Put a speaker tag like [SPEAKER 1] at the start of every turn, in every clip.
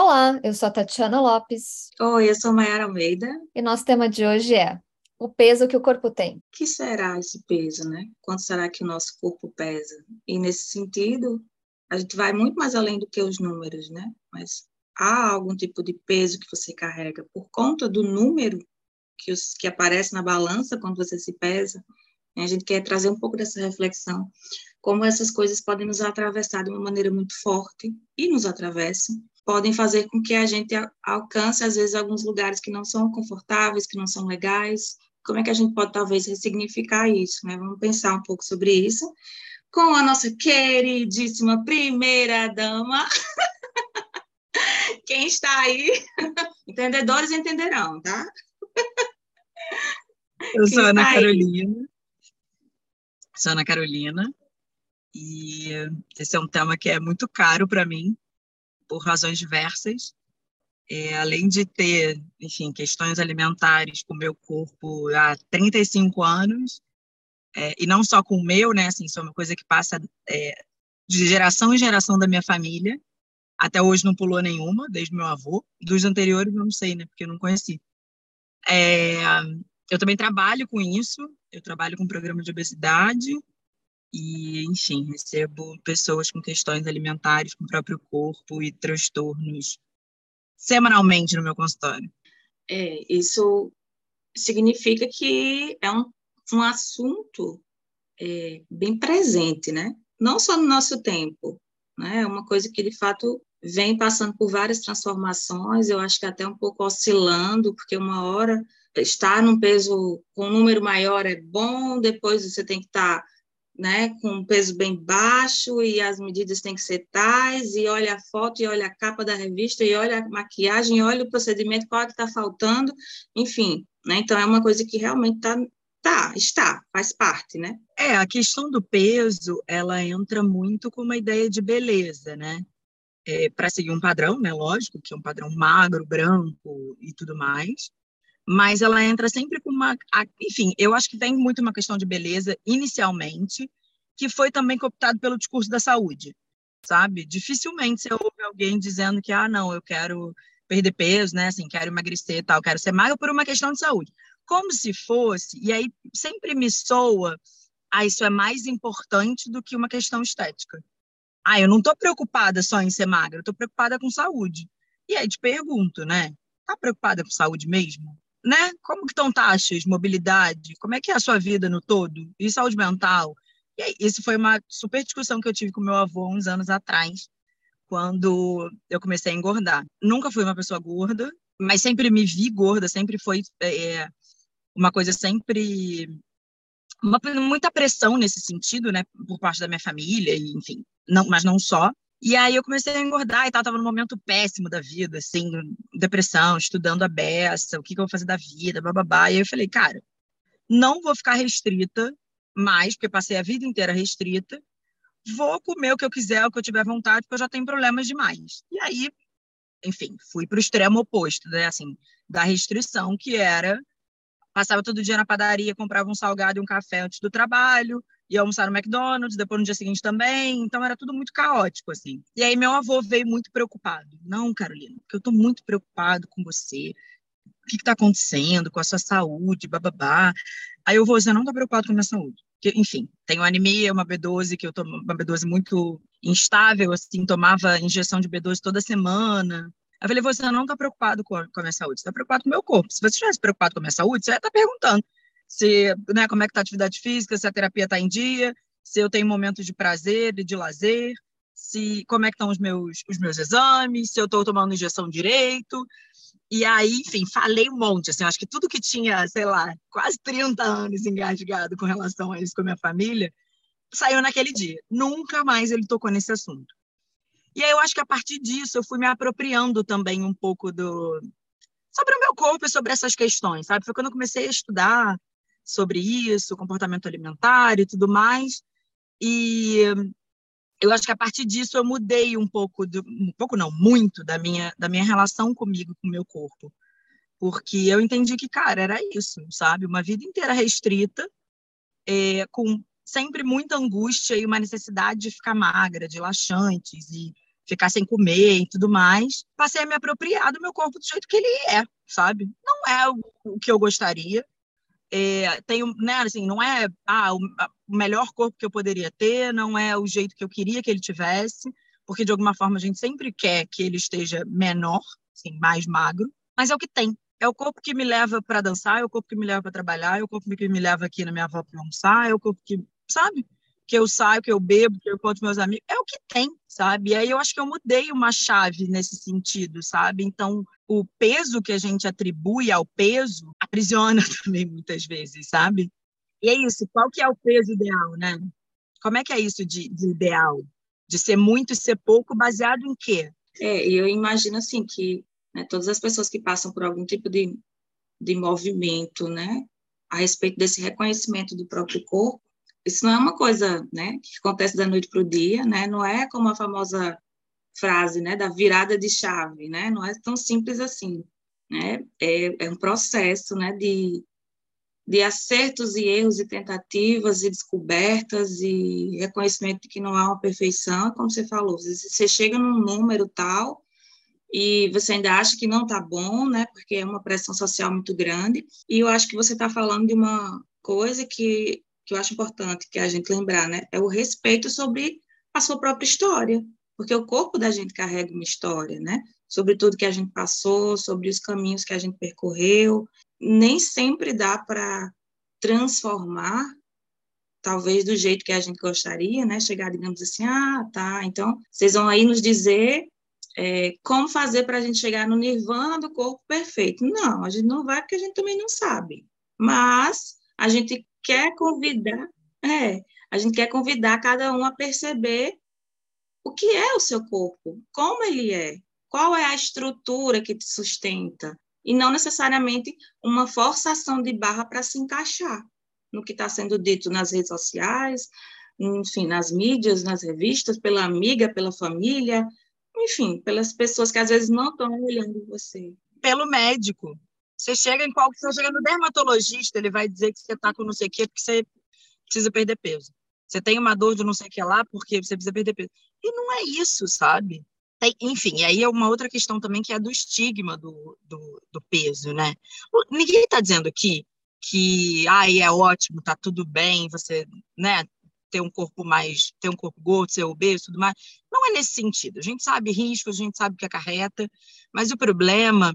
[SPEAKER 1] Olá, eu sou a Tatiana Lopes.
[SPEAKER 2] Oi, eu sou Mayara Almeida.
[SPEAKER 1] E nosso tema de hoje é o peso que o corpo tem. O
[SPEAKER 2] que será esse peso, né? Quanto será que o nosso corpo pesa? E nesse sentido, a gente vai muito mais além do que os números, né? Mas há algum tipo de peso que você carrega por conta do número que, os, que aparece na balança quando você se pesa? A gente quer trazer um pouco dessa reflexão, como essas coisas podem nos atravessar de uma maneira muito forte e nos atravessam, podem fazer com que a gente alcance, às vezes, alguns lugares que não são confortáveis, que não são legais. Como é que a gente pode, talvez, ressignificar isso? Né? Vamos pensar um pouco sobre isso com a nossa queridíssima primeira dama. Quem está aí? Entendedores entenderão, tá?
[SPEAKER 3] Eu sou Ana Carolina. Sou Ana Carolina. E esse é um tema que é muito caro para mim, por razões diversas. É, além de ter, enfim, questões alimentares com o meu corpo há 35 anos, é, e não só com o meu, né, assim, isso é uma coisa que passa é, de geração em geração da minha família, até hoje não pulou nenhuma, desde meu avô, dos anteriores não sei, né, porque eu não conheci. É, eu também trabalho com isso, eu trabalho com programa de obesidade, e, enfim, recebo pessoas com questões alimentares com o próprio corpo e transtornos semanalmente no meu consultório.
[SPEAKER 2] É, isso significa que é um, um assunto é, bem presente, né? Não só no nosso tempo, né? É uma coisa que, de fato, vem passando por várias transformações, eu acho que até um pouco oscilando, porque uma hora estar num peso com um número maior é bom, depois você tem que estar né, com um peso bem baixo e as medidas têm que ser tais, e olha a foto, e olha a capa da revista, e olha a maquiagem, e olha o procedimento, qual é que está faltando, enfim, né, então é uma coisa que realmente está, tá, está, faz parte, né.
[SPEAKER 3] É, a questão do peso, ela entra muito com uma ideia de beleza, né, é, para seguir um padrão, né, lógico, que é um padrão magro, branco e tudo mais, mas ela entra sempre com uma. Enfim, eu acho que tem muito uma questão de beleza inicialmente, que foi também cooptado pelo discurso da saúde, sabe? Dificilmente você ouve alguém dizendo que, ah, não, eu quero perder peso, né? Assim, quero emagrecer tal, quero ser magro por uma questão de saúde. Como se fosse, e aí sempre me soa, ah, isso é mais importante do que uma questão estética. Ah, eu não estou preocupada só em ser magra, eu estou preocupada com saúde. E aí te pergunto, né? Tá preocupada com saúde mesmo? Né? Como que estão taxas, mobilidade? Como é que é a sua vida no todo? E saúde mental? E aí, isso foi uma super discussão que eu tive com meu avô uns anos atrás, quando eu comecei a engordar. Nunca fui uma pessoa gorda, mas sempre me vi gorda, sempre foi é, uma coisa sempre uma, muita pressão nesse sentido, né, por parte da minha família, e, enfim, não, mas não só. E aí eu comecei a engordar e tal, tava num momento péssimo da vida, assim, depressão, estudando a beça, o que, que eu vou fazer da vida, bababá. E aí eu falei, cara, não vou ficar restrita mais, porque passei a vida inteira restrita, vou comer o que eu quiser, o que eu tiver vontade, porque eu já tenho problemas demais. E aí, enfim, fui para o extremo oposto, né, assim, da restrição, que era passava todo dia na padaria, comprava um salgado e um café antes do trabalho, ia almoçar no McDonald's, depois no dia seguinte também, então era tudo muito caótico, assim. E aí meu avô veio muito preocupado. Não, Carolina, porque eu estou muito preocupado com você, o que está acontecendo com a sua saúde, bababá. Aí eu vou, você não está preocupado com a minha saúde. Porque, enfim, tenho anemia, uma B12, que eu tomo uma B12 muito instável, assim, tomava injeção de B12 toda semana. Eu falei, você não está preocupado com a, com a minha saúde, você está preocupado com o meu corpo. Se você estivesse preocupado com a minha saúde, você ia estar tá perguntando se, né, como é que está a atividade física, se a terapia está em dia, se eu tenho momentos de prazer e de lazer, se como é que estão os meus, os meus exames, se eu estou tomando injeção direito. E aí, enfim, falei um monte, assim, acho que tudo que tinha, sei lá, quase 30 anos engasgado com relação a isso com a minha família, saiu naquele dia. Nunca mais ele tocou nesse assunto. E aí eu acho que a partir disso eu fui me apropriando também um pouco do sobre o meu corpo e sobre essas questões, sabe? Foi quando eu comecei a estudar sobre isso, comportamento alimentar e tudo mais. E eu acho que a partir disso eu mudei um pouco, do, um pouco não, muito da minha, da minha relação comigo, com o meu corpo. Porque eu entendi que, cara, era isso, sabe? Uma vida inteira restrita, é, com sempre muita angústia e uma necessidade de ficar magra, de laxantes, e ficar sem comer e tudo mais, passei a me apropriar do meu corpo do jeito que ele é, sabe? Não é o, o que eu gostaria. É, tenho, né, assim, não é ah, o, o melhor corpo que eu poderia ter, não é o jeito que eu queria que ele tivesse, porque de alguma forma a gente sempre quer que ele esteja menor, assim, mais magro, mas é o que tem. É o corpo que me leva para dançar, é o corpo que me leva para trabalhar, é o corpo que me leva aqui na minha avó para almoçar, é o corpo que, sabe? Que eu saio, que eu bebo, que eu encontro meus amigos, é o que tem, sabe? E aí eu acho que eu mudei uma chave nesse sentido, sabe? Então, o peso que a gente atribui ao peso aprisiona também muitas vezes, sabe? E é isso, qual que é o peso ideal, né? Como é que é isso de, de ideal? De ser muito e ser pouco, baseado em quê?
[SPEAKER 2] É, eu imagino assim que né, todas as pessoas que passam por algum tipo de, de movimento, né, a respeito desse reconhecimento do próprio corpo, isso não é uma coisa, né, que acontece da noite para o dia, né, não é como a famosa frase, né, da virada de chave, né, não é tão simples assim, né, é, é um processo, né, de, de acertos e erros e tentativas e descobertas e reconhecimento de que não há uma perfeição, como você falou, você chega num número tal e você ainda acha que não está bom, né? Porque é uma pressão social muito grande. E eu acho que você está falando de uma coisa que, que eu acho importante que a gente lembrar, né? É o respeito sobre a sua própria história, porque o corpo da gente carrega uma história, né? Sobre tudo que a gente passou, sobre os caminhos que a gente percorreu. Nem sempre dá para transformar talvez do jeito que a gente gostaria, né? Chegar, digamos assim, ah, tá, então vocês vão aí nos dizer é, como fazer para a gente chegar no nirvana do corpo perfeito. Não, a gente não vai porque a gente também não sabe. Mas a gente quer convidar, é, a gente quer convidar cada um a perceber o que é o seu corpo, como ele é, qual é a estrutura que te sustenta, e não necessariamente uma forçação de barra para se encaixar no que está sendo dito nas redes sociais, enfim, nas mídias, nas revistas, pela amiga, pela família, enfim, pelas pessoas que às vezes não estão olhando você.
[SPEAKER 3] Pelo médico. Você chega em qual, você chega no dermatologista, ele vai dizer que você está com não sei o quê porque você precisa perder peso. Você tem uma dor de não sei o que lá porque você precisa perder peso. E não é isso, sabe? Enfim, e aí é uma outra questão também que é do estigma do, do, do peso, né? Ninguém está dizendo aqui que ai, é ótimo, tá tudo bem, você né, ter um corpo mais, ter um corpo gordo, ser obeso, tudo mais. Não é nesse sentido. A gente sabe riscos, a gente sabe o que acarreta, mas o problema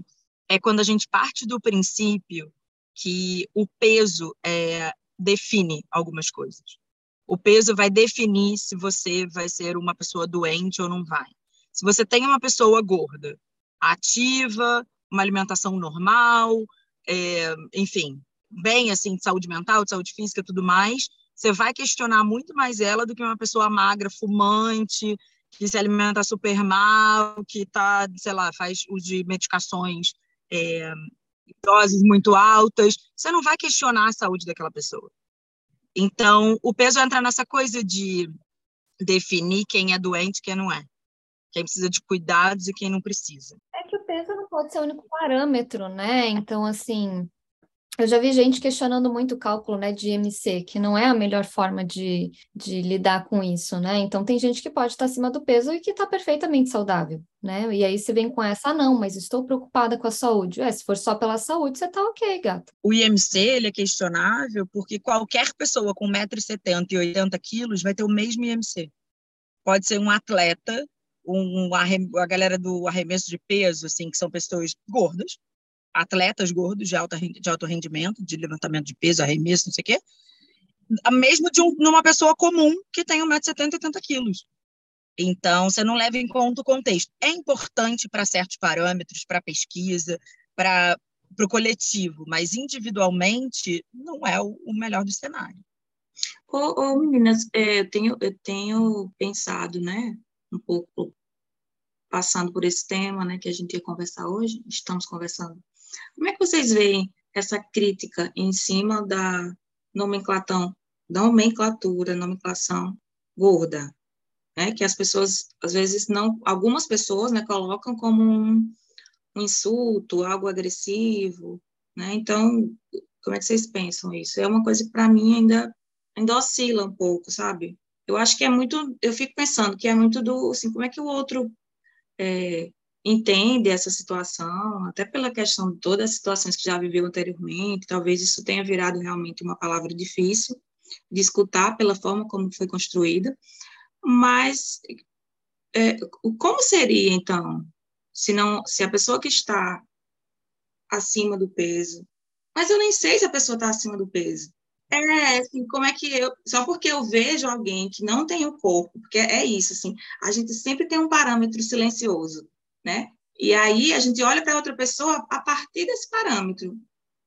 [SPEAKER 3] é quando a gente parte do princípio que o peso é, define algumas coisas. O peso vai definir se você vai ser uma pessoa doente ou não vai. Se você tem uma pessoa gorda, ativa, uma alimentação normal, é, enfim, bem assim de saúde mental, de saúde física, tudo mais, você vai questionar muito mais ela do que uma pessoa magra, fumante, que se alimenta super mal, que tá, sei lá, faz uso de medicações é, doses muito altas. Você não vai questionar a saúde daquela pessoa. Então, o peso entra nessa coisa de definir quem é doente e quem não é. Quem precisa de cuidados e quem não precisa.
[SPEAKER 1] É que o peso não pode ser o único parâmetro, né? Então, assim, eu já vi gente questionando muito o cálculo, né, de IMC, que não é a melhor forma de, de lidar com isso, né? Então tem gente que pode estar acima do peso e que está perfeitamente saudável, né? E aí você vem com essa, ah, não, mas estou preocupada com a saúde. É, se for só pela saúde, você está ok, gata.
[SPEAKER 3] O IMC, ele é questionável porque qualquer pessoa com 1,70m e 80 quilos vai ter o mesmo IMC. Pode ser um atleta, um, a galera do arremesso de peso, assim, que são pessoas gordas, atletas gordos de, alta, de alto rendimento, de levantamento de peso, arremesso, não sei o quê, mesmo de um, numa pessoa comum que tem 1,70m e 80 quilos. Então, você não leva em conta o contexto. É importante para certos parâmetros, para pesquisa, para o coletivo, mas individualmente não é o, o melhor do cenário.
[SPEAKER 2] Ô, ô meninas, é, eu, tenho, eu tenho pensado, né, um pouco passando por esse tema, né, que a gente ia conversar hoje, estamos conversando como é que vocês veem essa crítica em cima da nomenclação, nomenclatura, nomenclação gorda, né? Que as pessoas, às vezes, não, algumas pessoas, né, colocam como um, um insulto, algo agressivo, né? Então, como é que vocês pensam isso? É uma coisa que para mim ainda ainda oscila um pouco, sabe? Eu acho que é muito, eu fico pensando que é muito do, assim, como é que o outro é, entende essa situação, até pela questão de todas as situações que já viveu anteriormente, talvez isso tenha virado realmente uma palavra difícil de escutar pela forma como foi construída, mas é, como seria, então, se, não, se a pessoa que está acima do peso, mas eu nem sei se a pessoa está acima do peso, é, assim, como é que eu. Só porque eu vejo alguém que não tem o corpo, porque é isso, assim, a gente sempre tem um parâmetro silencioso, né? E aí a gente olha para outra pessoa a partir desse parâmetro.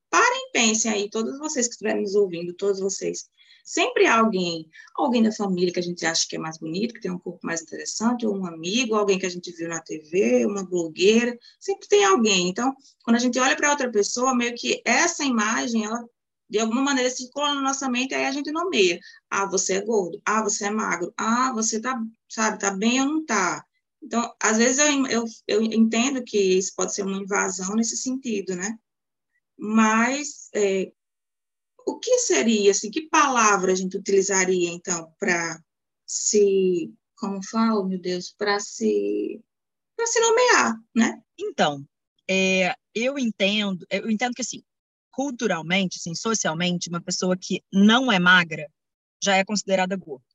[SPEAKER 2] Parem, pensem aí, todos vocês que estiverem nos ouvindo, todos vocês. Sempre há alguém, alguém da família que a gente acha que é mais bonito, que tem um corpo mais interessante, ou um amigo, alguém que a gente viu na TV, uma blogueira, sempre tem alguém. Então, quando a gente olha para outra pessoa, meio que essa imagem, ela de alguma maneira circula na nossa mente, aí a gente nomeia. Ah, você é gordo. Ah, você é magro. Ah, você tá, sabe, tá bem ou não tá. Então, às vezes eu, eu, eu entendo que isso pode ser uma invasão nesse sentido, né? Mas é, o que seria, assim, que palavra a gente utilizaria, então, para se, como falo, meu Deus, para se, para se nomear, né?
[SPEAKER 3] Então, é, eu entendo, eu entendo que, assim, culturalmente, assim, socialmente, uma pessoa que não é magra já é considerada gorda.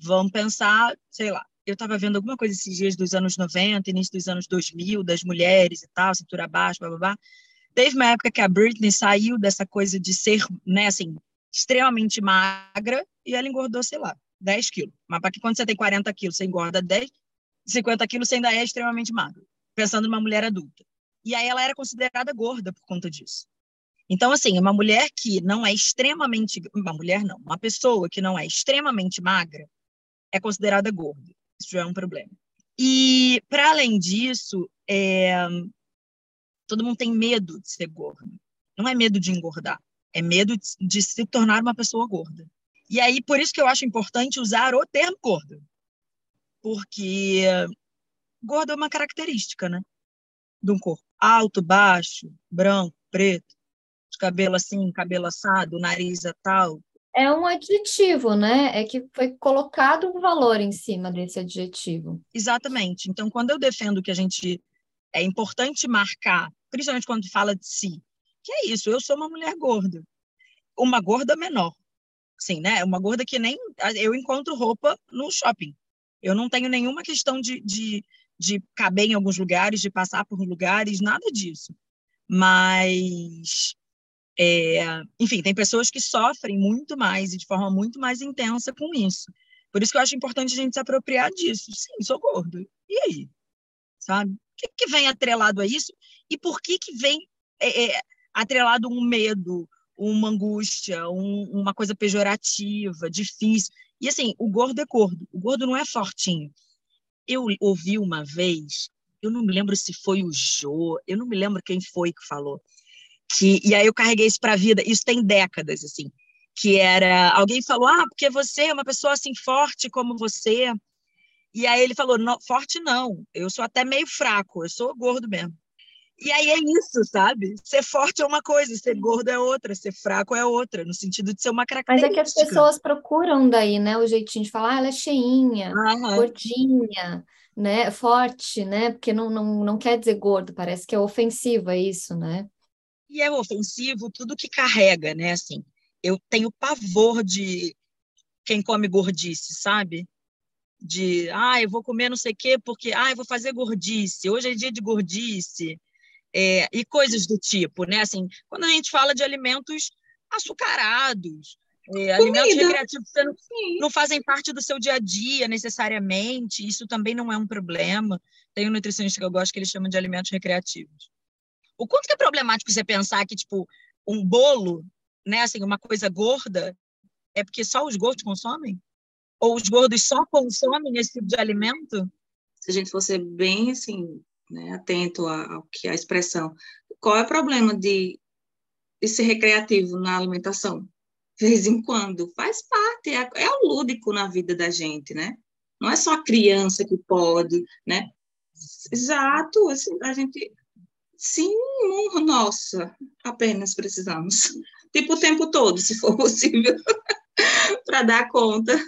[SPEAKER 3] Vamos pensar, sei lá, eu estava vendo alguma coisa esses dias dos anos 90, início dos anos 2000, das mulheres e tal, cintura baixa, blá, blá, blá. Teve uma época que a Britney saiu dessa coisa de ser, né, assim, extremamente magra e ela engordou, sei lá, 10 quilos. Mas para que quando você tem 40 quilos, você engorda 10, 50 quilos, você ainda é extremamente magro. Pensando numa mulher adulta. E aí ela era considerada gorda por conta disso. Então, assim, uma mulher que não é extremamente. Uma mulher não, uma pessoa que não é extremamente magra é considerada gorda. Isso já é um problema. E, para além disso, é, todo mundo tem medo de ser gordo. Não é medo de engordar, é medo de se tornar uma pessoa gorda. E aí, por isso que eu acho importante usar o termo gordo. Porque gordo é uma característica, né? De um corpo. Alto, baixo, branco, preto de cabelo assim, cabelo assado, nariz a tal.
[SPEAKER 1] É um adjetivo, né? É que foi colocado um valor em cima desse adjetivo.
[SPEAKER 3] Exatamente. Então, quando eu defendo que a gente é importante marcar, principalmente quando fala de si, que é isso, eu sou uma mulher gorda. Uma gorda menor. Sim, né? Uma gorda que nem eu encontro roupa no shopping. Eu não tenho nenhuma questão de, de, de caber em alguns lugares, de passar por lugares, nada disso. Mas é, enfim, tem pessoas que sofrem muito mais e de forma muito mais intensa com isso. Por isso que eu acho importante a gente se apropriar disso. Sim, sou gordo. E aí? Sabe? O que, que vem atrelado a isso? E por que, que vem é, é, atrelado um medo, uma angústia, um, uma coisa pejorativa, difícil? E assim, o gordo é gordo. O gordo não é fortinho. Eu ouvi uma vez, eu não me lembro se foi o Jô, eu não me lembro quem foi que falou, que e aí eu carreguei isso para a vida. Isso tem décadas assim, que era alguém falou: "Ah, porque você é uma pessoa assim forte como você". E aí ele falou: não, "Forte não, eu sou até meio fraco, eu sou gordo mesmo". E aí é isso, sabe? Ser forte é uma coisa, ser gordo é outra, ser fraco é outra, no sentido de ser uma característica.
[SPEAKER 1] Mas é que as pessoas procuram daí, né, o jeitinho de falar, ah, ela é cheinha, uhum. gordinha, né, forte, né? Porque não, não, não quer dizer gordo, parece que é ofensiva isso, né?
[SPEAKER 3] E é ofensivo tudo que carrega, né? Assim, eu tenho pavor de quem come gordice, sabe? De, ah, eu vou comer não sei o quê porque, ah, eu vou fazer gordice, hoje é dia de gordice, é, e coisas do tipo, né? Assim, quando a gente fala de alimentos açucarados, é, alimentos recreativos que não, não, fazem parte do seu dia a dia necessariamente, isso também não é um problema. Tem um nutricionista que eu gosto que ele chama de alimentos recreativos. O quanto que é problemático você pensar que, tipo, um bolo, né, assim, uma coisa gorda, é porque só os gordos consomem? Ou os gordos só consomem esse tipo de alimento?
[SPEAKER 2] Se a gente fosse bem, assim, né, atento ao que a expressão, qual é o problema de, de ser recreativo na alimentação? De vez em quando, faz parte, é, é o lúdico na vida da gente, né? Não é só a criança que pode, né? Exato, assim, a gente Sim, nossa, apenas precisamos. Tipo o tempo todo, se for possível, para dar conta.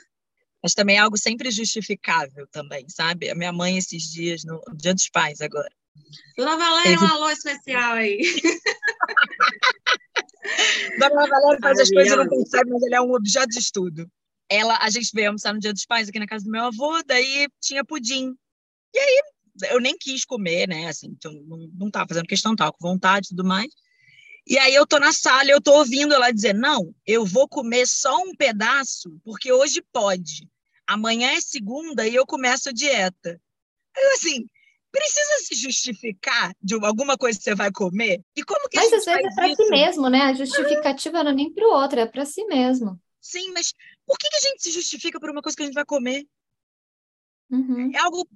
[SPEAKER 3] Mas também é algo sempre justificável também, sabe? A minha mãe esses dias, no Dia dos Pais agora.
[SPEAKER 2] Dona Valéria, Teve... um alô especial aí.
[SPEAKER 3] Dona Valéria faz as coisas não percebe, mas ele é um objeto de estudo. Ela, a gente veio almoçar no Dia dos Pais aqui na casa do meu avô, daí tinha pudim. E aí eu nem quis comer, né? Assim, então, não, não tava fazendo questão, tava com vontade e tudo mais. E aí eu tô na sala e eu tô ouvindo ela dizer: "Não, eu vou comer só um pedaço, porque hoje pode. Amanhã é segunda e eu começo a dieta". Eu assim, precisa se justificar de alguma coisa que você vai comer? E como que
[SPEAKER 1] Mas às vezes é para si mesmo, né? A justificativa não é nem para o outro, é para si mesmo.
[SPEAKER 3] Sim, mas por que, que a gente se justifica por uma coisa que a gente vai comer?
[SPEAKER 1] Uhum.
[SPEAKER 3] É algo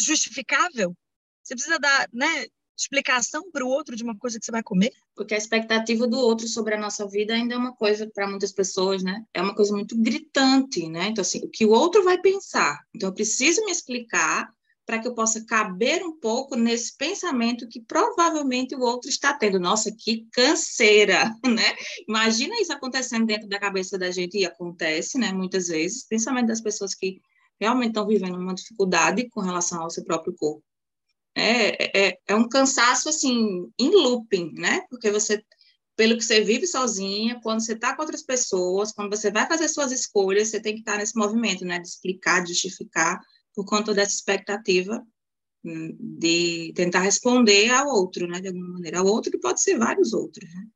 [SPEAKER 3] justificável? Você precisa dar, né? explicação para o outro de uma coisa que você vai comer?
[SPEAKER 2] Porque a expectativa do outro sobre a nossa vida ainda é uma coisa para muitas pessoas, né? É uma coisa muito gritante, né? Então assim, o que o outro vai pensar. Então eu preciso me explicar para que eu possa caber um pouco nesse pensamento que provavelmente o outro está tendo. Nossa, que canseira, né? Imagina isso acontecendo dentro da cabeça da gente e acontece, né? Muitas vezes, principalmente das pessoas que realmente estão vivendo uma dificuldade com relação ao seu próprio corpo. É, é, é um cansaço, assim, em looping, né? Porque você, pelo que você vive sozinha, quando você está com outras pessoas, quando você vai fazer suas escolhas, você tem que estar nesse movimento, né? De explicar, justificar, por conta dessa expectativa hum, de tentar responder ao outro, né? De alguma maneira. Ao outro que pode ser vários outros, né?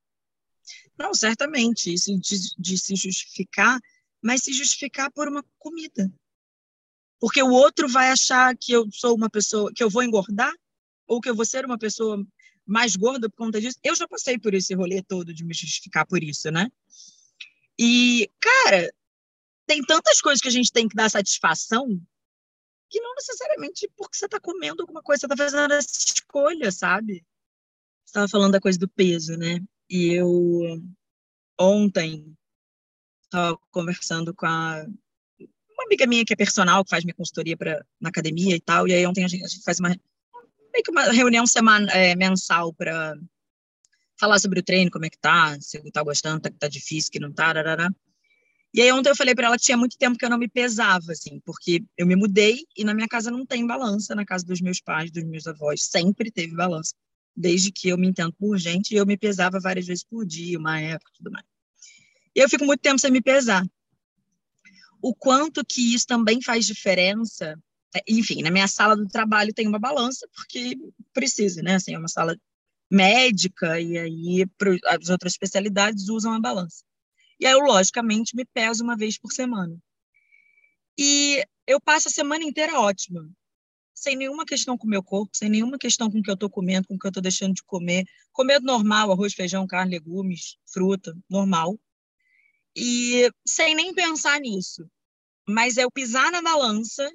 [SPEAKER 3] Não, certamente, isso de, de se justificar, mas se justificar por uma comida porque o outro vai achar que eu sou uma pessoa, que eu vou engordar, ou que eu vou ser uma pessoa mais gorda por conta disso. Eu já passei por esse rolê todo de me justificar por isso, né? E, cara, tem tantas coisas que a gente tem que dar satisfação que não necessariamente porque você está comendo alguma coisa, você está fazendo essa escolha, sabe? Você estava falando da coisa do peso, né? E eu ontem estava conversando com a uma amiga minha que é personal, que faz minha consultoria pra, na academia e tal, e aí ontem a gente, a gente faz uma meio que uma reunião semana, é, mensal para falar sobre o treino, como é que tá, se tá gostando, tá, tá difícil, que não tá, rarará. E aí ontem eu falei para ela que tinha muito tempo que eu não me pesava, assim, porque eu me mudei e na minha casa não tem balança, na casa dos meus pais, dos meus avós, sempre teve balança, desde que eu me entendo por gente, e eu me pesava várias vezes por dia, uma época, tudo mais. E eu fico muito tempo sem me pesar o quanto que isso também faz diferença. É, enfim, na minha sala do trabalho tem uma balança, porque precisa, né? Assim, é uma sala médica, e aí as outras especialidades usam a balança. E aí eu, logicamente, me peso uma vez por semana. E eu passo a semana inteira ótima, sem nenhuma questão com o meu corpo, sem nenhuma questão com o que eu estou comendo, com o que eu estou deixando de comer. Comendo normal, arroz, feijão, carne, legumes, fruta, normal e sem nem pensar nisso. Mas eu pisar na balança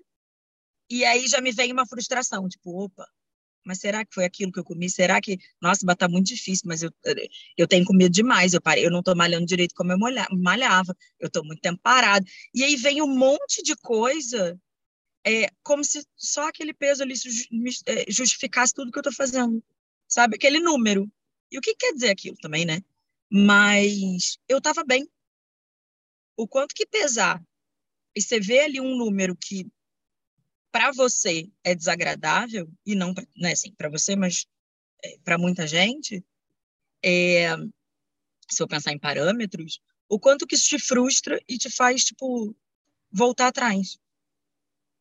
[SPEAKER 3] e aí já me vem uma frustração, tipo, opa, mas será que foi aquilo que eu comi? Será que, nossa, tá muito difícil, mas eu, eu tenho comido demais, eu parei, eu não tô malhando direito como eu malhava, eu tô muito tempo parado. E aí vem um monte de coisa, é, como se só aquele peso ali é, justificasse tudo que eu tô fazendo, sabe? Aquele número. E o que quer dizer aquilo também, né? Mas eu tava bem, o quanto que pesar e você vê ali um número que para você é desagradável e não né, assim, para você, mas é, para muita gente, é, se eu pensar em parâmetros, o quanto que isso te frustra e te faz tipo voltar atrás,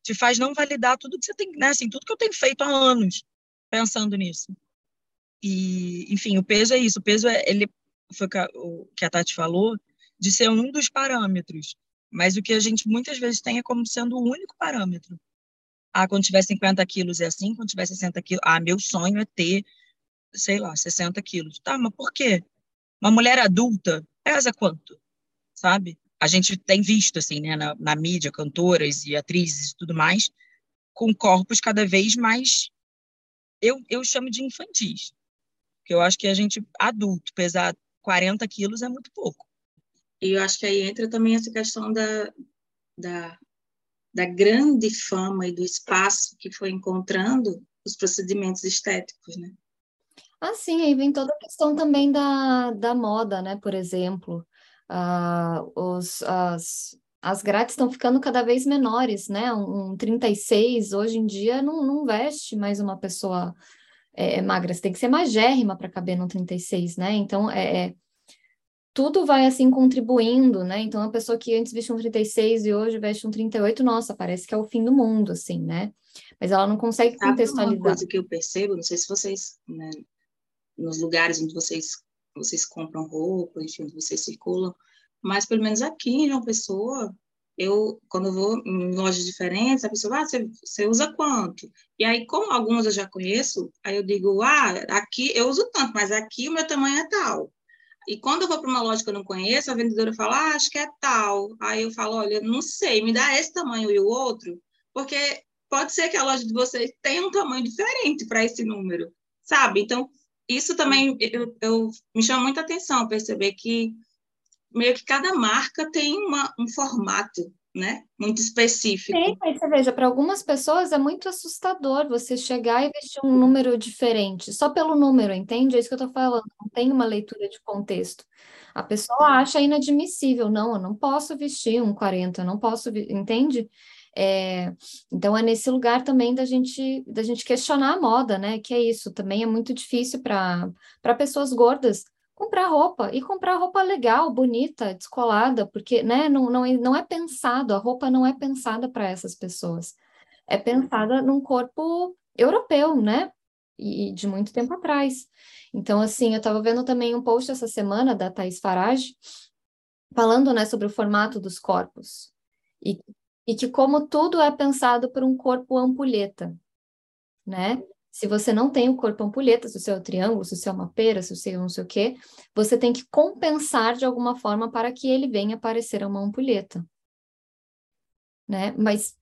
[SPEAKER 3] te faz não validar tudo que você tem, né, assim, tudo que eu tenho feito há anos pensando nisso. E, enfim, o peso é isso. O peso é ele foi o que a Tati falou de ser um dos parâmetros. Mas o que a gente muitas vezes tem é como sendo o único parâmetro. Ah, quando tiver 50 quilos é assim, quando tiver 60 quilos, ah, meu sonho é ter, sei lá, 60 quilos. Tá, mas por quê? Uma mulher adulta pesa quanto? Sabe? A gente tem visto, assim, né, na, na mídia, cantoras e atrizes e tudo mais, com corpos cada vez mais, eu, eu chamo de infantis. Porque eu acho que a gente, adulto, pesar 40 quilos é muito pouco.
[SPEAKER 2] E eu acho que aí entra também essa questão da, da, da grande fama e do espaço que foi encontrando os procedimentos estéticos, né?
[SPEAKER 1] Ah, sim, aí vem toda a questão também da, da moda, né? Por exemplo, uh, os, as, as grades estão ficando cada vez menores, né? Um, um 36 hoje em dia não, não veste mais uma pessoa é, magra, você tem que ser magérrima para caber no 36, né? Então, é, é, tudo vai assim contribuindo, né? Então, a pessoa que antes vestia um 36 e hoje veste um 38, nossa, parece que é o fim do mundo, assim, né? Mas ela não consegue Sabe contextualizar.
[SPEAKER 2] Uma coisa que eu percebo, não sei se vocês, né, nos lugares onde vocês, vocês compram roupa, enfim, onde vocês circulam, mas pelo menos aqui em João Pessoa, eu, quando eu vou em lojas diferentes, a pessoa, ah, você, você usa quanto? E aí, como algumas eu já conheço, aí eu digo, ah, aqui eu uso tanto, mas aqui o meu tamanho é tal. E quando eu vou para uma loja que eu não conheço, a vendedora fala, ah, acho que é tal. Aí eu falo, olha, não sei, me dá esse tamanho e o outro, porque pode ser que a loja de vocês tenha um tamanho diferente para esse número, sabe? Então, isso também eu, eu, me chama muita atenção perceber que meio que cada marca tem uma, um formato, né? Muito específico.
[SPEAKER 1] Sim, mas você veja, para algumas pessoas é muito assustador você chegar e vestir um número diferente, só pelo número, entende? É isso que eu estou falando, não tem uma leitura de contexto. A pessoa acha inadmissível, não, eu não posso vestir um 40, eu não posso, entende? É, então é nesse lugar também da gente da gente questionar a moda, né? Que é isso, também é muito difícil para pessoas gordas comprar roupa e comprar roupa legal, bonita, descolada, porque né, não, não, é, não é pensado, a roupa não é pensada para essas pessoas. É pensada num corpo europeu, né? E, de muito tempo atrás. Então, assim, eu estava vendo também um post essa semana da Thais Farage, falando né, sobre o formato dos corpos. E, e que como tudo é pensado por um corpo ampulheta, né? Se você não tem o corpo ampulheta, se o seu é um triângulo, se o seu é uma pera, se o seu é não sei o quê, você tem que compensar de alguma forma para que ele venha parecer uma ampulheta. Né? Mas,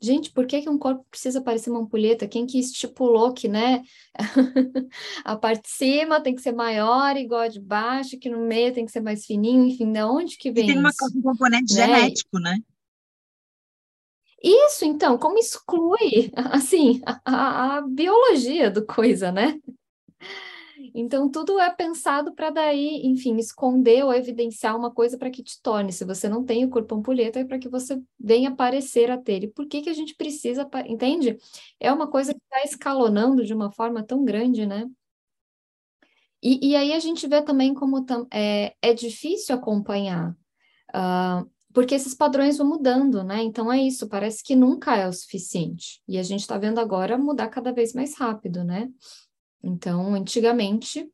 [SPEAKER 1] gente, por que, que um corpo precisa parecer uma ampulheta? Quem que estipulou que, né, a parte de cima tem que ser maior, igual a de baixo, que no meio tem que ser mais fininho, enfim, de onde que vem
[SPEAKER 3] e tem uma,
[SPEAKER 1] isso?
[SPEAKER 3] um componente né? genético, né?
[SPEAKER 1] Isso, então, como exclui, assim, a, a biologia do coisa, né? Então, tudo é pensado para daí, enfim, esconder ou evidenciar uma coisa para que te torne. Se você não tem o corpo ampulheta, é para que você venha aparecer a ter. E por que, que a gente precisa, entende? É uma coisa que está escalonando de uma forma tão grande, né? E, e aí a gente vê também como tam, é, é difícil acompanhar. Uh, porque esses padrões vão mudando, né? Então é isso, parece que nunca é o suficiente. E a gente está vendo agora mudar cada vez mais rápido, né? Então, antigamente,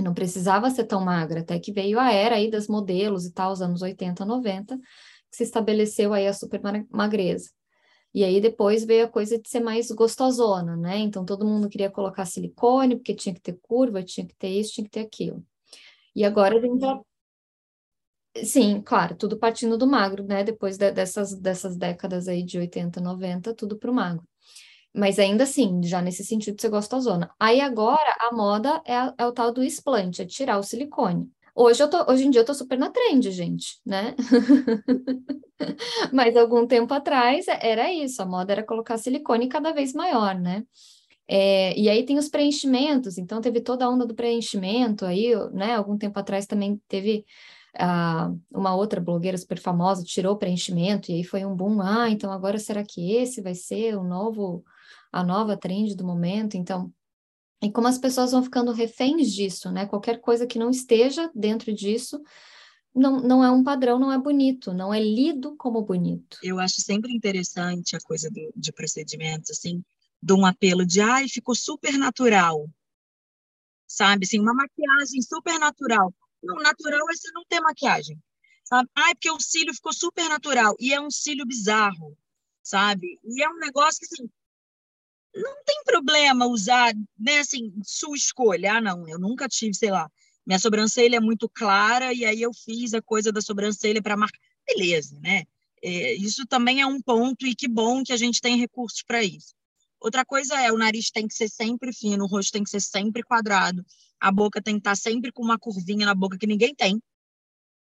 [SPEAKER 1] não precisava ser tão magra, até que veio a era aí das modelos e tal, os anos 80, 90, que se estabeleceu aí a super magreza. E aí depois veio a coisa de ser mais gostosona, né? Então todo mundo queria colocar silicone, porque tinha que ter curva, tinha que ter isso, tinha que ter aquilo. E agora a gente já Sim, claro, tudo partindo do magro, né? Depois de, dessas, dessas décadas aí de 80, 90, tudo para o magro. Mas ainda assim, já nesse sentido de ser gostosona. Aí agora a moda é, é o tal do explante, é tirar o silicone. Hoje, eu tô, hoje em dia eu tô super na trend, gente, né? Mas algum tempo atrás era isso, a moda era colocar silicone cada vez maior, né? É, e aí tem os preenchimentos, então teve toda a onda do preenchimento aí, né? Algum tempo atrás também teve uh, uma outra blogueira super famosa tirou preenchimento e aí foi um boom. Ah, então agora será que esse vai ser o novo, a nova trend do momento? Então, e como as pessoas vão ficando reféns disso, né? Qualquer coisa que não esteja dentro disso não, não é um padrão, não é bonito, não é lido como bonito.
[SPEAKER 3] Eu acho sempre interessante a coisa do, de procedimentos, assim, de um apelo de, ai, ficou super natural, sabe? Assim, uma maquiagem super natural. Não, natural é você não ter maquiagem, sabe? Ai, porque o cílio ficou super natural. E é um cílio bizarro, sabe? E é um negócio que, assim, não tem problema usar, né, assim, sua escolha. Ah, não, eu nunca tive, sei lá, minha sobrancelha é muito clara e aí eu fiz a coisa da sobrancelha para marcar. Beleza, né? É, isso também é um ponto e que bom que a gente tem recursos para isso. Outra coisa é, o nariz tem que ser sempre fino, o rosto tem que ser sempre quadrado, a boca tem que estar sempre com uma curvinha na boca que ninguém tem,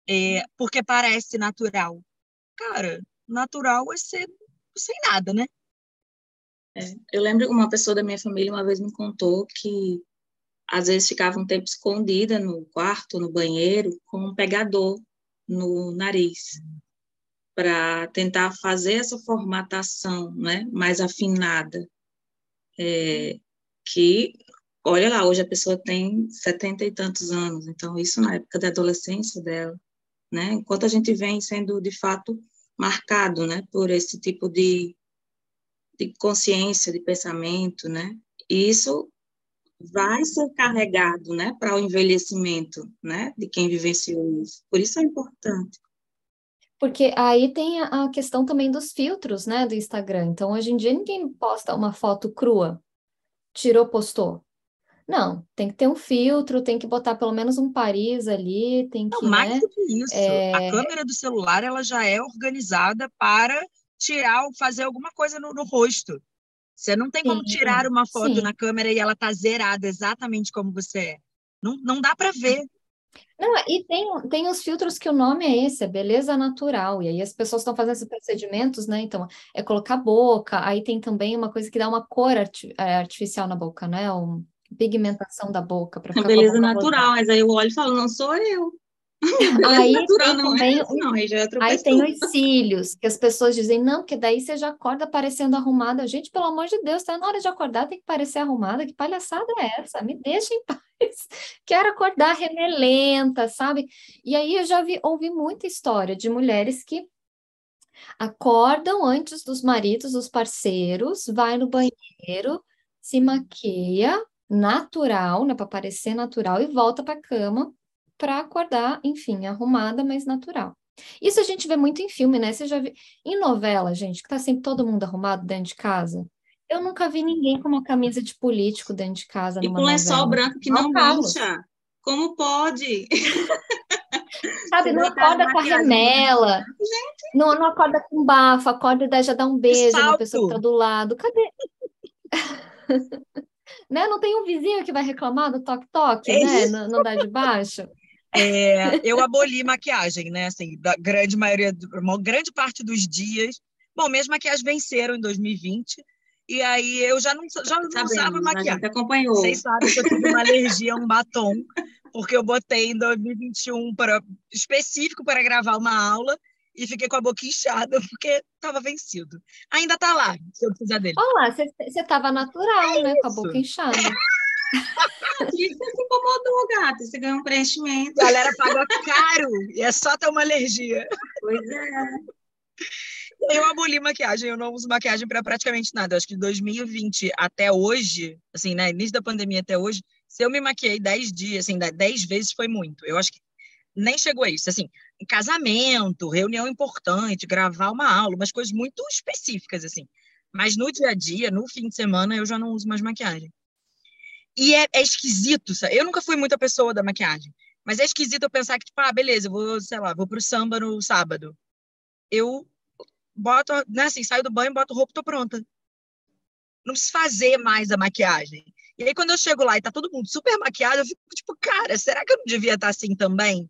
[SPEAKER 3] é, porque parece natural. Cara, natural é ser sem nada, né?
[SPEAKER 2] É, eu lembro uma pessoa da minha família uma vez me contou que às vezes ficava um tempo escondida no quarto, no banheiro, com um pegador no nariz. para tentar fazer essa formatação né, mais afinada, é, que, olha lá, hoje a pessoa tem setenta e tantos anos, então isso na época da adolescência dela, né, enquanto a gente vem sendo, de fato, marcado, né, por esse tipo de, de consciência, de pensamento, né, e isso vai ser carregado, né, para o envelhecimento, né, de quem vivenciou isso. Por isso é importante.
[SPEAKER 1] Porque aí tem a questão também dos filtros, né, do Instagram. Então, hoje em dia, ninguém posta uma foto crua, tirou, postou. Não, tem que ter um filtro, tem que botar pelo menos um Paris ali, tem que.
[SPEAKER 3] Não, mais né, do que isso. É... A câmera do celular ela já é organizada para tirar ou fazer alguma coisa no, no rosto. Você não tem como tirar uma foto sim. na câmera e ela tá zerada exatamente como você é. Não, não dá para ver.
[SPEAKER 1] Não, e tem, tem os filtros que o nome é esse, é beleza natural. E aí as pessoas estão fazendo esses procedimentos, né? Então, é colocar boca, aí tem também uma coisa que dá uma cor arti é, artificial na boca, né? Um, pigmentação da boca para ficar
[SPEAKER 2] beleza natural, mas aí eu olho e falo, não sou eu.
[SPEAKER 1] Aí tem não também, é não, aí, já é aí tem os cílios, que as pessoas dizem, não, porque daí você já acorda parecendo arrumada. Gente, pelo amor de Deus, tá na hora de acordar, tem que parecer arrumada. Que palhaçada é essa? Me deixa em paz. Quero acordar remelenta, sabe? E aí eu já vi, ouvi muita história de mulheres que acordam antes dos maridos, dos parceiros, vai no banheiro, se maquia natural, né, para parecer natural e volta para a cama para acordar, enfim, arrumada, mas natural. Isso a gente vê muito em filme, né? Você já viu em novela, gente, que tá sempre todo mundo arrumado dentro de casa. Eu nunca vi ninguém com uma camisa de político dentro de casa.
[SPEAKER 2] E com lençol branco que não mancha. Como pode?
[SPEAKER 1] Sabe, não acorda com a remela, não, não acorda com bafo, acorda e já dá um beijo na pessoa que tá do lado. Cadê? né? Não tem um vizinho que vai reclamar do toque-toque, é né? No, no de baixo.
[SPEAKER 3] É, eu aboli maquiagem, né? Assim, da grande maioria, uma grande parte dos dias. Bom, minhas maquiagens venceram em 2020. E aí eu já não, já não Sabemos, usava maquiagem.
[SPEAKER 2] acompanhou.
[SPEAKER 3] Vocês sabem que eu tive uma alergia a um batom, porque eu botei em 2021 para, específico para gravar uma aula e fiquei com a boca inchada porque estava vencido. Ainda está lá, se eu precisar dele.
[SPEAKER 1] Olá, você estava natural, é né? Com a boca inchada.
[SPEAKER 2] Isso se incomodou, gata. Você ganhou um preenchimento.
[SPEAKER 3] A galera paga caro e é só ter uma alergia.
[SPEAKER 2] Pois é.
[SPEAKER 3] Eu aboli maquiagem, eu não uso maquiagem para praticamente nada. Eu acho que de 2020 até hoje, assim, né, início da pandemia até hoje, se eu me maquiei 10 dias, assim, 10 vezes foi muito. Eu acho que nem chegou a isso. Assim, casamento, reunião importante, gravar uma aula, umas coisas muito específicas, assim. Mas no dia a dia, no fim de semana, eu já não uso mais maquiagem. E é, é esquisito, sabe? Eu nunca fui muita pessoa da maquiagem, mas é esquisito eu pensar que, tipo, ah, beleza, eu vou, sei lá, vou pro samba no sábado. Eu boto, né, assim, saio do banho, boto roupa, tô pronta. Não preciso fazer mais a maquiagem. E aí, quando eu chego lá e tá todo mundo super maquiado, eu fico tipo, cara, será que eu não devia estar tá assim também?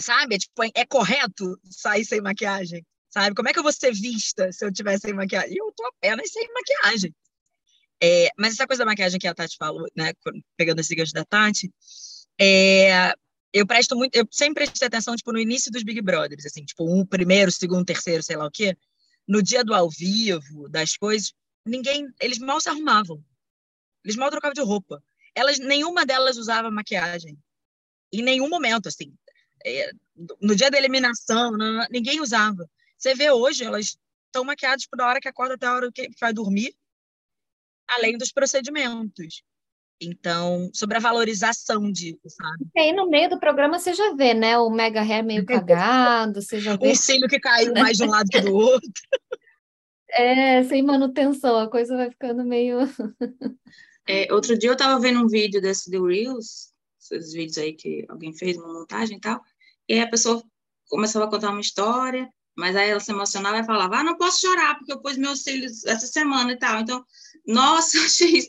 [SPEAKER 3] Sabe? É, tipo, é correto sair sem maquiagem? Sabe? Como é que eu vou ser vista se eu tiver sem maquiagem? Eu tô apenas sem maquiagem. É, mas essa coisa da maquiagem que a Tati falou, né, pegando esse gancho da Tati, é, eu presto muito, eu sempre prestei atenção, tipo, no início dos Big Brothers, assim, tipo, um primeiro, segundo, terceiro, sei lá o quê, no dia do ao vivo, das coisas, ninguém, eles mal se arrumavam, eles mal trocavam de roupa, elas, nenhuma delas usava maquiagem, em nenhum momento, assim, é, no dia da eliminação, não, ninguém usava. Você vê hoje, elas estão maquiadas tipo, da hora que acorda até a hora que vai dormir, além dos procedimentos. Então, sobre a valorização disso, sabe?
[SPEAKER 1] E aí no meio do programa você já vê, né? O mega hair meio cagado, você já vê.
[SPEAKER 3] O cílio que caiu mais de um lado que do outro.
[SPEAKER 1] É, sem manutenção, a coisa vai ficando meio.
[SPEAKER 2] É, outro dia eu estava vendo um vídeo desse do Reels, esses vídeos aí que alguém fez, uma montagem e tal, e aí a pessoa começava a contar uma história, mas aí ela se emocionava e falava, ah, não posso chorar, porque eu pus meus cílios essa semana e tal. Então, nossa, achei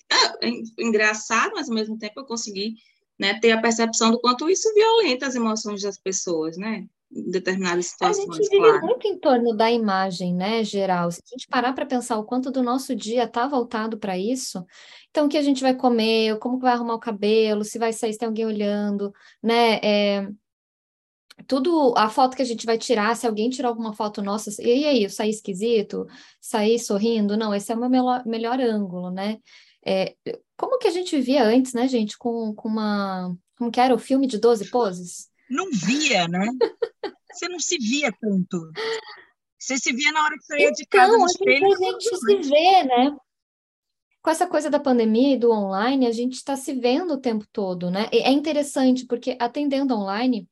[SPEAKER 2] engraçado, mas ao mesmo tempo eu consegui né, ter a percepção do quanto isso violenta as emoções das pessoas, né? Em determinadas situações.
[SPEAKER 1] A gente vive
[SPEAKER 2] claro.
[SPEAKER 1] muito em torno da imagem, né, geral. Se a gente parar para pensar o quanto do nosso dia está voltado para isso, então o que a gente vai comer, como que vai arrumar o cabelo, se vai sair, se tem alguém olhando, né? É tudo, a foto que a gente vai tirar, se alguém tirar alguma foto nossa, e aí, eu saí esquisito? Saí sorrindo? Não, esse é o meu melhor, melhor ângulo, né? É, como que a gente via antes, né, gente, com, com uma, como que era, o filme de 12 poses?
[SPEAKER 3] Não via, né? Você não se via tanto. Você se via na hora que saía
[SPEAKER 1] então,
[SPEAKER 3] de casa no espelho.
[SPEAKER 1] a gente se vê, né? Com essa coisa da pandemia e do online, a gente está se vendo o tempo todo, né? E é interessante, porque atendendo online,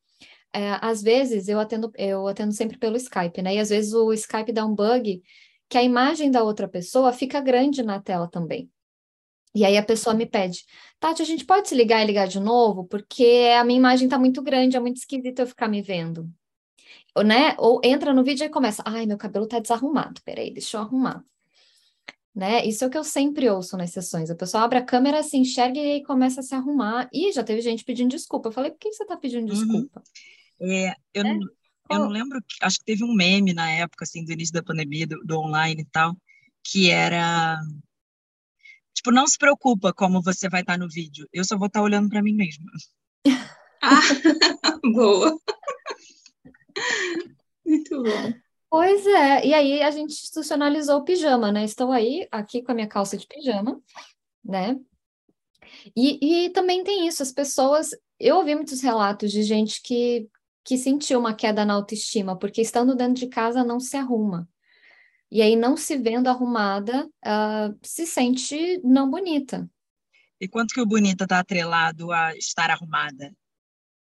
[SPEAKER 1] é, às vezes eu atendo, eu atendo sempre pelo Skype, né? E às vezes o Skype dá um bug que a imagem da outra pessoa fica grande na tela também. E aí a pessoa me pede, Tati, a gente pode se ligar e ligar de novo? Porque a minha imagem está muito grande, é muito esquisito eu ficar me vendo. Ou, né? Ou entra no vídeo e começa, ai, meu cabelo está desarrumado, peraí, deixa eu arrumar. Né? Isso é o que eu sempre ouço nas sessões. A pessoa abre a câmera, se enxerga e aí começa a se arrumar. E já teve gente pedindo desculpa. Eu falei, por que você está pedindo uhum. desculpa?
[SPEAKER 3] Uhum. É, eu, é? Não, eu não lembro, acho que teve um meme na época, assim, do início da pandemia, do, do online e tal, que era Tipo, não se preocupa como você vai estar no vídeo. Eu só vou estar olhando para mim mesma.
[SPEAKER 2] Ah, boa. Muito bom.
[SPEAKER 1] Pois é, e aí a gente institucionalizou o pijama, né? Estou aí, aqui com a minha calça de pijama, né? E, e também tem isso, as pessoas. Eu ouvi muitos relatos de gente que, que sentiu uma queda na autoestima, porque estando dentro de casa não se arruma. E aí, não se vendo arrumada, uh, se sente não bonita.
[SPEAKER 3] E quanto que o bonita está atrelado a estar arrumada?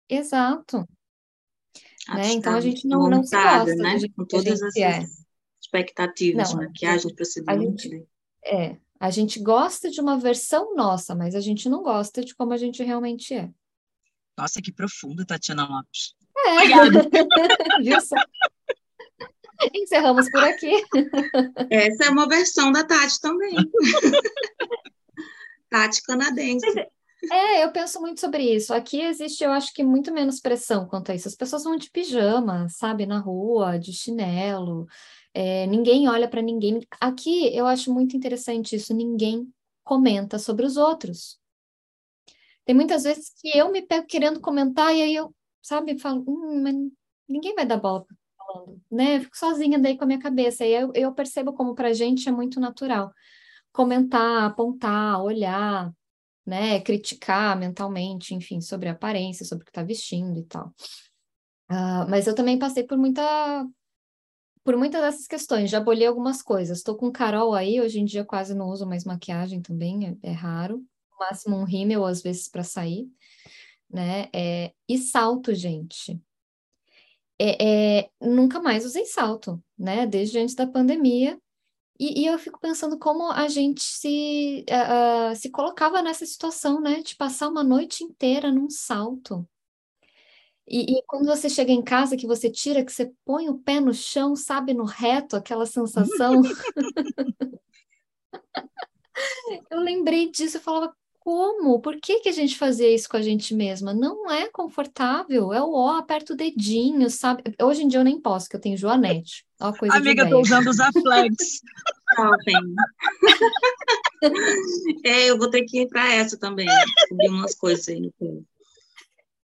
[SPEAKER 1] Exato. Né? Então a gente não, montada, não se gosta
[SPEAKER 2] né? com todas as é. expectativas, não, maquiagem,
[SPEAKER 1] procedimento. Gente, é, a gente gosta de uma versão nossa, mas a gente não gosta de como a gente realmente é.
[SPEAKER 3] Nossa, que profundo, Tatiana Lopes.
[SPEAKER 1] É. Obrigada. Viu só? Encerramos por aqui.
[SPEAKER 2] Essa é uma versão da Tati também. Tati canadense.
[SPEAKER 1] É, eu penso muito sobre isso. Aqui existe, eu acho que muito menos pressão quanto a isso. As pessoas vão de pijama, sabe, na rua, de chinelo. É, ninguém olha para ninguém. Aqui eu acho muito interessante isso. Ninguém comenta sobre os outros. Tem muitas vezes que eu me pego querendo comentar e aí eu, sabe, falo, hum, mas ninguém vai dar bola falando, né? Eu fico sozinha daí com a minha cabeça. E eu, eu percebo como para gente é muito natural comentar, apontar, olhar, né? Criticar mentalmente, enfim, sobre a aparência, sobre o que está vestindo e tal. Uh, mas eu também passei por muita por muitas dessas questões, já bolhei algumas coisas. Estou com Carol aí, hoje em dia quase não uso mais maquiagem também, é, é raro. No máximo um rímel às vezes para sair, né? É, e salto, gente é, é, nunca mais usei salto, né? Desde antes da pandemia. E, e eu fico pensando como a gente se, uh, se colocava nessa situação, né? De passar uma noite inteira num salto. E, e, quando você chega em casa, que você tira, que você põe o pé no chão, sabe, no reto, aquela sensação. eu lembrei disso, eu falava, como? Por que, que a gente fazia isso com a gente mesma? Não é confortável, é o ó, aperta o dedinho, sabe? Hoje em dia eu nem posso, que eu tenho Joanete. Ó, coisa
[SPEAKER 3] Amiga, tô usando os Aflex.
[SPEAKER 2] é, eu vou ter que ir para essa também, subir umas coisas aí no pé.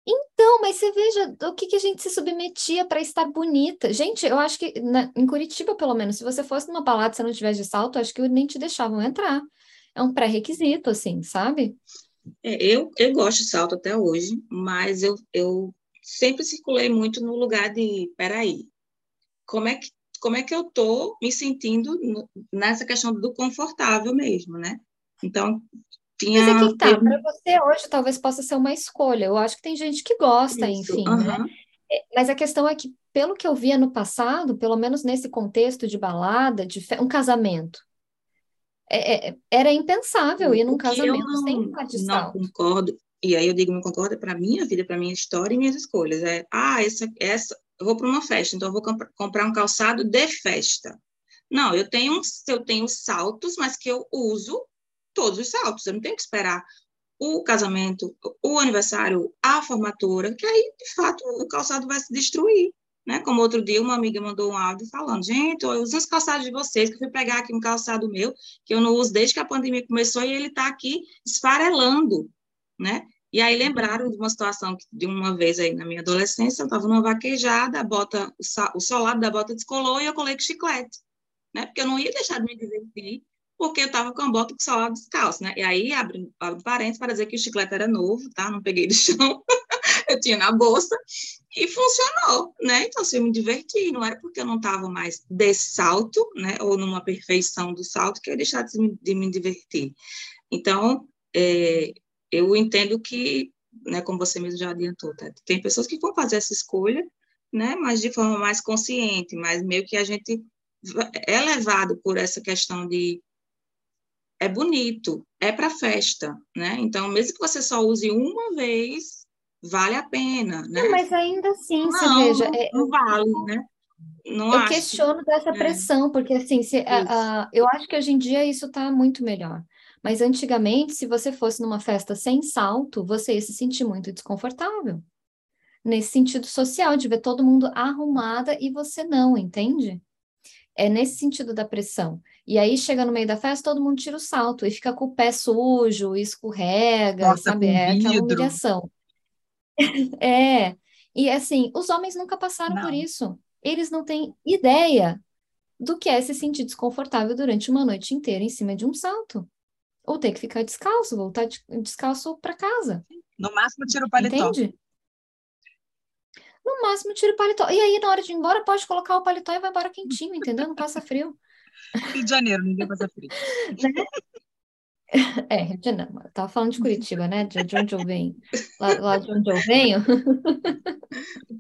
[SPEAKER 1] Então, mas você veja o que, que a gente se submetia para estar bonita. Gente, eu acho que na, em Curitiba, pelo menos, se você fosse numa balada e você não tivesse de salto, acho que nem te deixavam entrar é um pré-requisito, assim, sabe?
[SPEAKER 2] É, eu, eu gosto de salto até hoje, mas eu, eu sempre circulei muito no lugar de, peraí, como é que, como é que eu tô me sentindo nessa questão do confortável mesmo, né? Então, tinha...
[SPEAKER 1] Mas é que tá, para você hoje talvez possa ser uma escolha, eu acho que tem gente que gosta, Isso, enfim, né? É, mas a questão é que, pelo que eu via no passado, pelo menos nesse contexto de balada, de fe... um casamento, é, é, era impensável ir num casamento não, sem de
[SPEAKER 2] Não concordo, e aí eu digo não concordo para minha vida, para minha história e minhas escolhas. É, ah, essa, essa, eu vou para uma festa, então eu vou comp comprar um calçado de festa. Não, eu tenho, eu tenho saltos, mas que eu uso todos os saltos. Eu não tenho que esperar o casamento, o aniversário, a formatura, que aí, de fato, o calçado vai se destruir. Né? Como outro dia, uma amiga mandou um áudio falando: gente, eu uso os calçados de vocês, que eu fui pegar aqui um calçado meu, que eu não uso desde que a pandemia começou, e ele está aqui esfarelando. Né? E aí lembraram de uma situação que, de uma vez aí na minha adolescência, eu estava numa vaquejada, a bota, o solado da bota descolou e eu colei com chiclete, né? Porque eu não ia deixar de me divertir, porque eu estava com a bota com o solado descalço, né? E aí, abre, abre parênteses para dizer que o chiclete era novo, tá? Não peguei do chão, eu tinha na bolsa, e funcionou, né? Então, assim, eu me diverti, não era porque eu não estava mais de salto, né? Ou numa perfeição do salto, que eu ia deixar de me, de me divertir. Então, é, eu entendo que, né, como você mesmo já adiantou, tá? tem pessoas que vão fazer essa escolha, né, mas de forma mais consciente, mas meio que a gente é levado por essa questão de é bonito, é para festa, né? Então, mesmo que você só use uma vez, vale a pena, né?
[SPEAKER 1] Não, mas ainda assim,
[SPEAKER 2] não,
[SPEAKER 1] você veja,
[SPEAKER 2] não, é, não vale, né?
[SPEAKER 1] Não eu questiono dessa é. pressão, porque assim, se, a, a, eu acho que hoje em dia isso está muito melhor. Mas antigamente, se você fosse numa festa sem salto, você ia se sentir muito desconfortável. Nesse sentido social, de ver todo mundo arrumada e você não, entende? É nesse sentido da pressão. E aí chega no meio da festa, todo mundo tira o salto e fica com o pé sujo, escorrega, Nossa, sabe? É aquela humilhação. é. E assim, os homens nunca passaram não. por isso. Eles não têm ideia do que é se sentir desconfortável durante uma noite inteira em cima de um salto. Ou ter que ficar descalço, voltar descalço para casa.
[SPEAKER 3] No máximo, tira o paletó.
[SPEAKER 1] Entende? No máximo, tira o paletó. E aí, na hora de ir embora, pode colocar o paletó e vai embora quentinho, entendeu? Não passa frio.
[SPEAKER 3] Rio de Janeiro, ninguém passa frio.
[SPEAKER 1] Né? É, Rio de Janeiro. Eu tava falando de Curitiba, né? De, de onde eu venho. Lá, lá, de onde eu venho.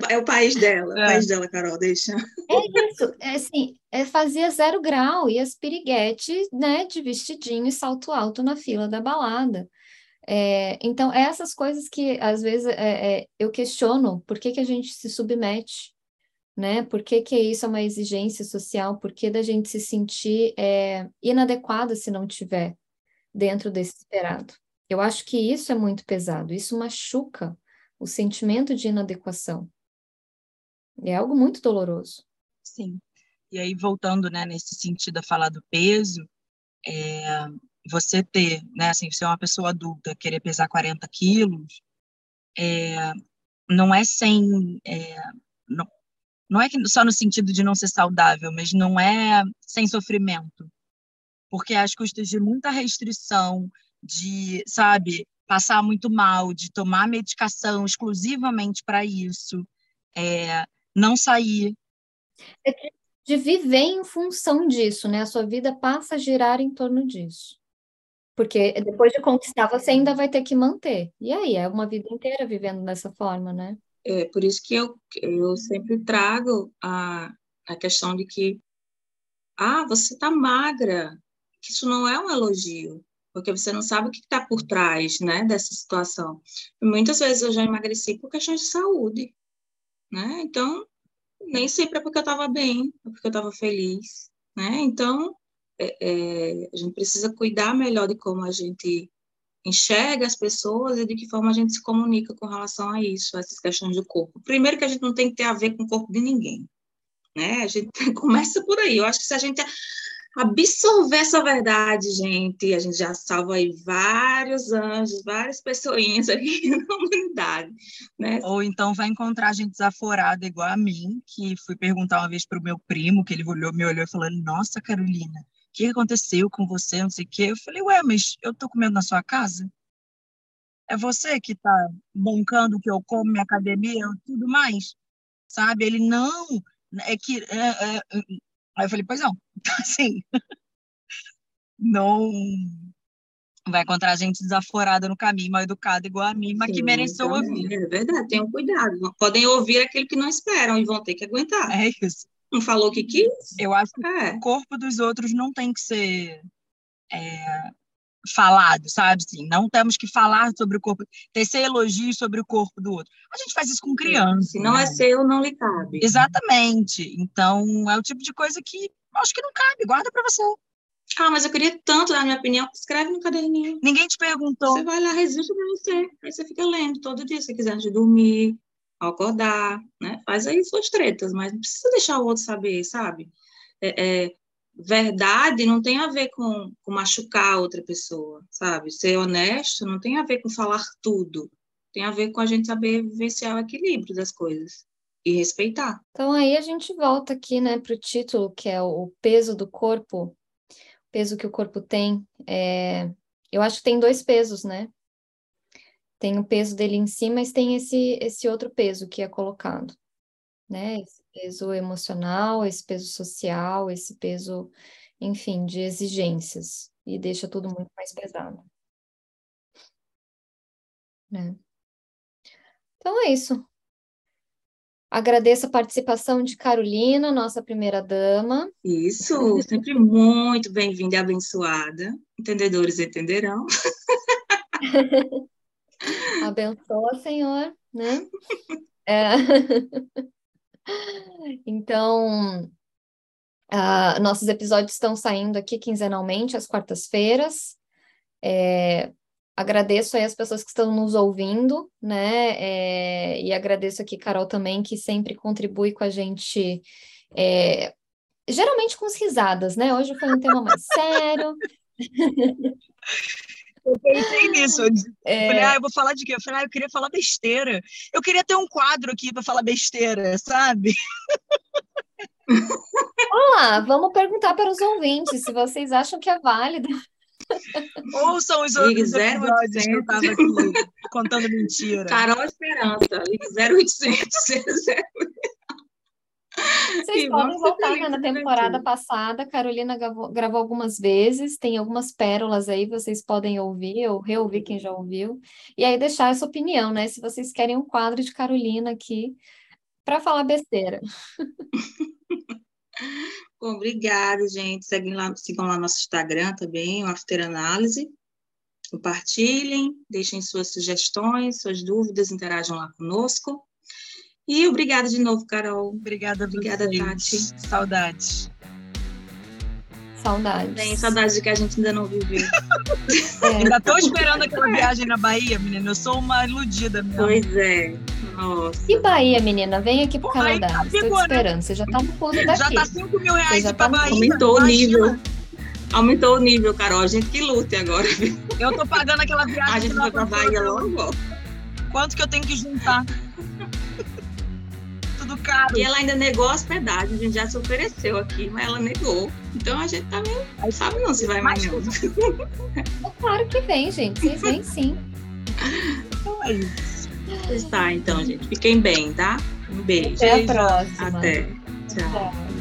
[SPEAKER 2] É o país dela, é. o país dela, Carol, deixa.
[SPEAKER 1] É isso, é assim, é, fazia zero grau e as piriguetes, né, de vestidinho e salto alto na fila da balada. É, então, essas coisas que às vezes é, é, eu questiono por que, que a gente se submete, né? Por que, que isso é uma exigência social? Por que da gente se sentir é, inadequada se não tiver dentro desse esperado? Eu acho que isso é muito pesado, isso machuca o sentimento de inadequação. É algo muito doloroso.
[SPEAKER 3] Sim. E aí, voltando né, nesse sentido a falar do peso, é, você ter, né, assim, ser uma pessoa adulta, querer pesar 40 quilos, é, não é sem. É, não, não é só no sentido de não ser saudável, mas não é sem sofrimento. Porque às custas de muita restrição, de, sabe, passar muito mal, de tomar medicação exclusivamente para isso, é, não sair.
[SPEAKER 1] É de viver em função disso, né? A sua vida passa a girar em torno disso. Porque depois de conquistar, você ainda vai ter que manter. E aí, é uma vida inteira vivendo dessa forma, né?
[SPEAKER 2] É por isso que eu, eu sempre trago a, a questão de que, ah, você está magra, que isso não é um elogio, porque você não sabe o que está por trás, né, dessa situação. Muitas vezes eu já emagreci por questões de saúde, né? Então, nem sempre é porque eu estava bem, é porque eu estava feliz, né? Então, é, é, a gente precisa cuidar melhor de como a gente enxerga as pessoas e de que forma a gente se comunica com relação a isso, a essas questões do corpo. Primeiro que a gente não tem que ter a ver com o corpo de ninguém, né? A gente começa por aí. Eu acho que se a gente absorver essa verdade, gente, a gente já salva aí vários anjos, várias pessoinhas aqui na humanidade, né?
[SPEAKER 3] Ou então vai encontrar gente desaforada igual a mim, que fui perguntar uma vez para o meu primo, que ele olhou, me olhou falando, nossa, Carolina, o que aconteceu com você, não sei o quê. Eu falei, ué, mas eu tô comendo na sua casa? É você que tá bancando que eu como, minha academia, tudo mais? Sabe? Ele, não, é que... É, é, Aí eu falei, pois não. Então, assim, não vai encontrar gente desaforada no caminho, mal educada igual a mim, mas Sim, que mereceu então, ouvir.
[SPEAKER 2] É verdade, tenham cuidado. Podem ouvir aquele que não esperam e vão ter que aguentar.
[SPEAKER 3] É isso.
[SPEAKER 2] Não falou o que quis?
[SPEAKER 3] Eu acho que é. o corpo dos outros não tem que ser é, falado, sabe? Assim, não temos que falar sobre o corpo, tecer elogios sobre o corpo do outro. A gente faz isso com criança.
[SPEAKER 2] Se não é né? é seu, não lhe cabe.
[SPEAKER 3] Exatamente. Então, é o tipo de coisa que acho que não cabe, guarda para você.
[SPEAKER 2] Ah, mas eu queria tanto dar minha opinião. Escreve no caderninho.
[SPEAKER 3] Ninguém te perguntou.
[SPEAKER 2] Você vai lá, registra para você. Aí você fica lendo todo dia, se quiser, antes de dormir, ao acordar, né? Faz aí suas tretas, mas não precisa deixar o outro saber, sabe? É, é, verdade não tem a ver com, com machucar a outra pessoa, sabe? Ser honesto não tem a ver com falar tudo, Tem a ver com a gente saber vivenciar o equilíbrio das coisas e respeitar.
[SPEAKER 1] Então aí a gente volta aqui, né, para o título, que é o peso do corpo, o peso que o corpo tem. É... Eu acho que tem dois pesos, né? Tem o peso dele em si, mas tem esse, esse outro peso que é colocado, né? Esse peso emocional, esse peso social, esse peso, enfim, de exigências, e deixa tudo muito mais pesado. Né? Então é isso. Agradeço a participação de Carolina, nossa primeira dama.
[SPEAKER 2] Isso, sempre muito bem-vinda e abençoada. Entendedores entenderão.
[SPEAKER 1] Abençoa, Senhor, né? É. Então, uh, nossos episódios estão saindo aqui quinzenalmente, às quartas-feiras. É, agradeço aí as pessoas que estão nos ouvindo, né? É, e agradeço aqui, Carol, também, que sempre contribui com a gente, é, geralmente com as risadas, né? Hoje foi um tema mais sério.
[SPEAKER 3] Eu pensei nisso. Eu é... falei, ah, eu vou falar de quê? Eu falei, ah, eu queria falar besteira. Eu queria ter um quadro aqui para falar besteira, sabe?
[SPEAKER 1] Vamos lá, vamos perguntar para os ouvintes se vocês acham que é válido.
[SPEAKER 3] Ouçam os outros episódios que eu estava aqui contando mentira.
[SPEAKER 2] Carol Esperança, 0800
[SPEAKER 1] Vocês podem voltar né, na temporada passada. Carolina gravou, gravou, algumas vezes, tem algumas pérolas aí, vocês podem ouvir ou reouvir quem já ouviu. E aí deixar essa opinião, né? Se vocês querem um quadro de Carolina aqui para falar besteira.
[SPEAKER 2] Bom, obrigada, gente. Seguem lá, sigam lá nosso Instagram também, o After Análise. Compartilhem, deixem suas sugestões, suas dúvidas, interajam lá conosco. E obrigada de novo, Carol.
[SPEAKER 3] Obrigada, obrigada, Tati. Saudades.
[SPEAKER 1] Saudades.
[SPEAKER 2] Tem saudades de que a gente ainda não viveu.
[SPEAKER 3] É. Ainda estou esperando aquela viagem na Bahia, menina. Eu sou uma iludida mesmo.
[SPEAKER 2] Pois é. Nossa.
[SPEAKER 1] E Bahia, menina? Vem aqui pro Pô, Canadá. Tá Estou te né? esperando. Né? Você já tá no fundo daqui.
[SPEAKER 3] Já tá 5 mil reais
[SPEAKER 1] já
[SPEAKER 3] tá Bahia.
[SPEAKER 2] Aumentou o nível. Aumentou o nível, Carol. A gente que lute agora.
[SPEAKER 3] Eu tô pagando aquela viagem.
[SPEAKER 2] A gente vai pra Bahia logo.
[SPEAKER 3] Quanto que eu tenho que juntar? Caro.
[SPEAKER 2] E ela ainda negou a hospedagem, a gente já se ofereceu aqui, mas ela negou. Então a gente tá meio. Sabe não se vai mais não.
[SPEAKER 1] Claro que vem, gente. Vocês vêm sim.
[SPEAKER 2] Então é isso. Está, então, gente. Fiquem bem, tá? Um beijo.
[SPEAKER 1] Até a próxima.
[SPEAKER 2] Até. Tchau. Tchau.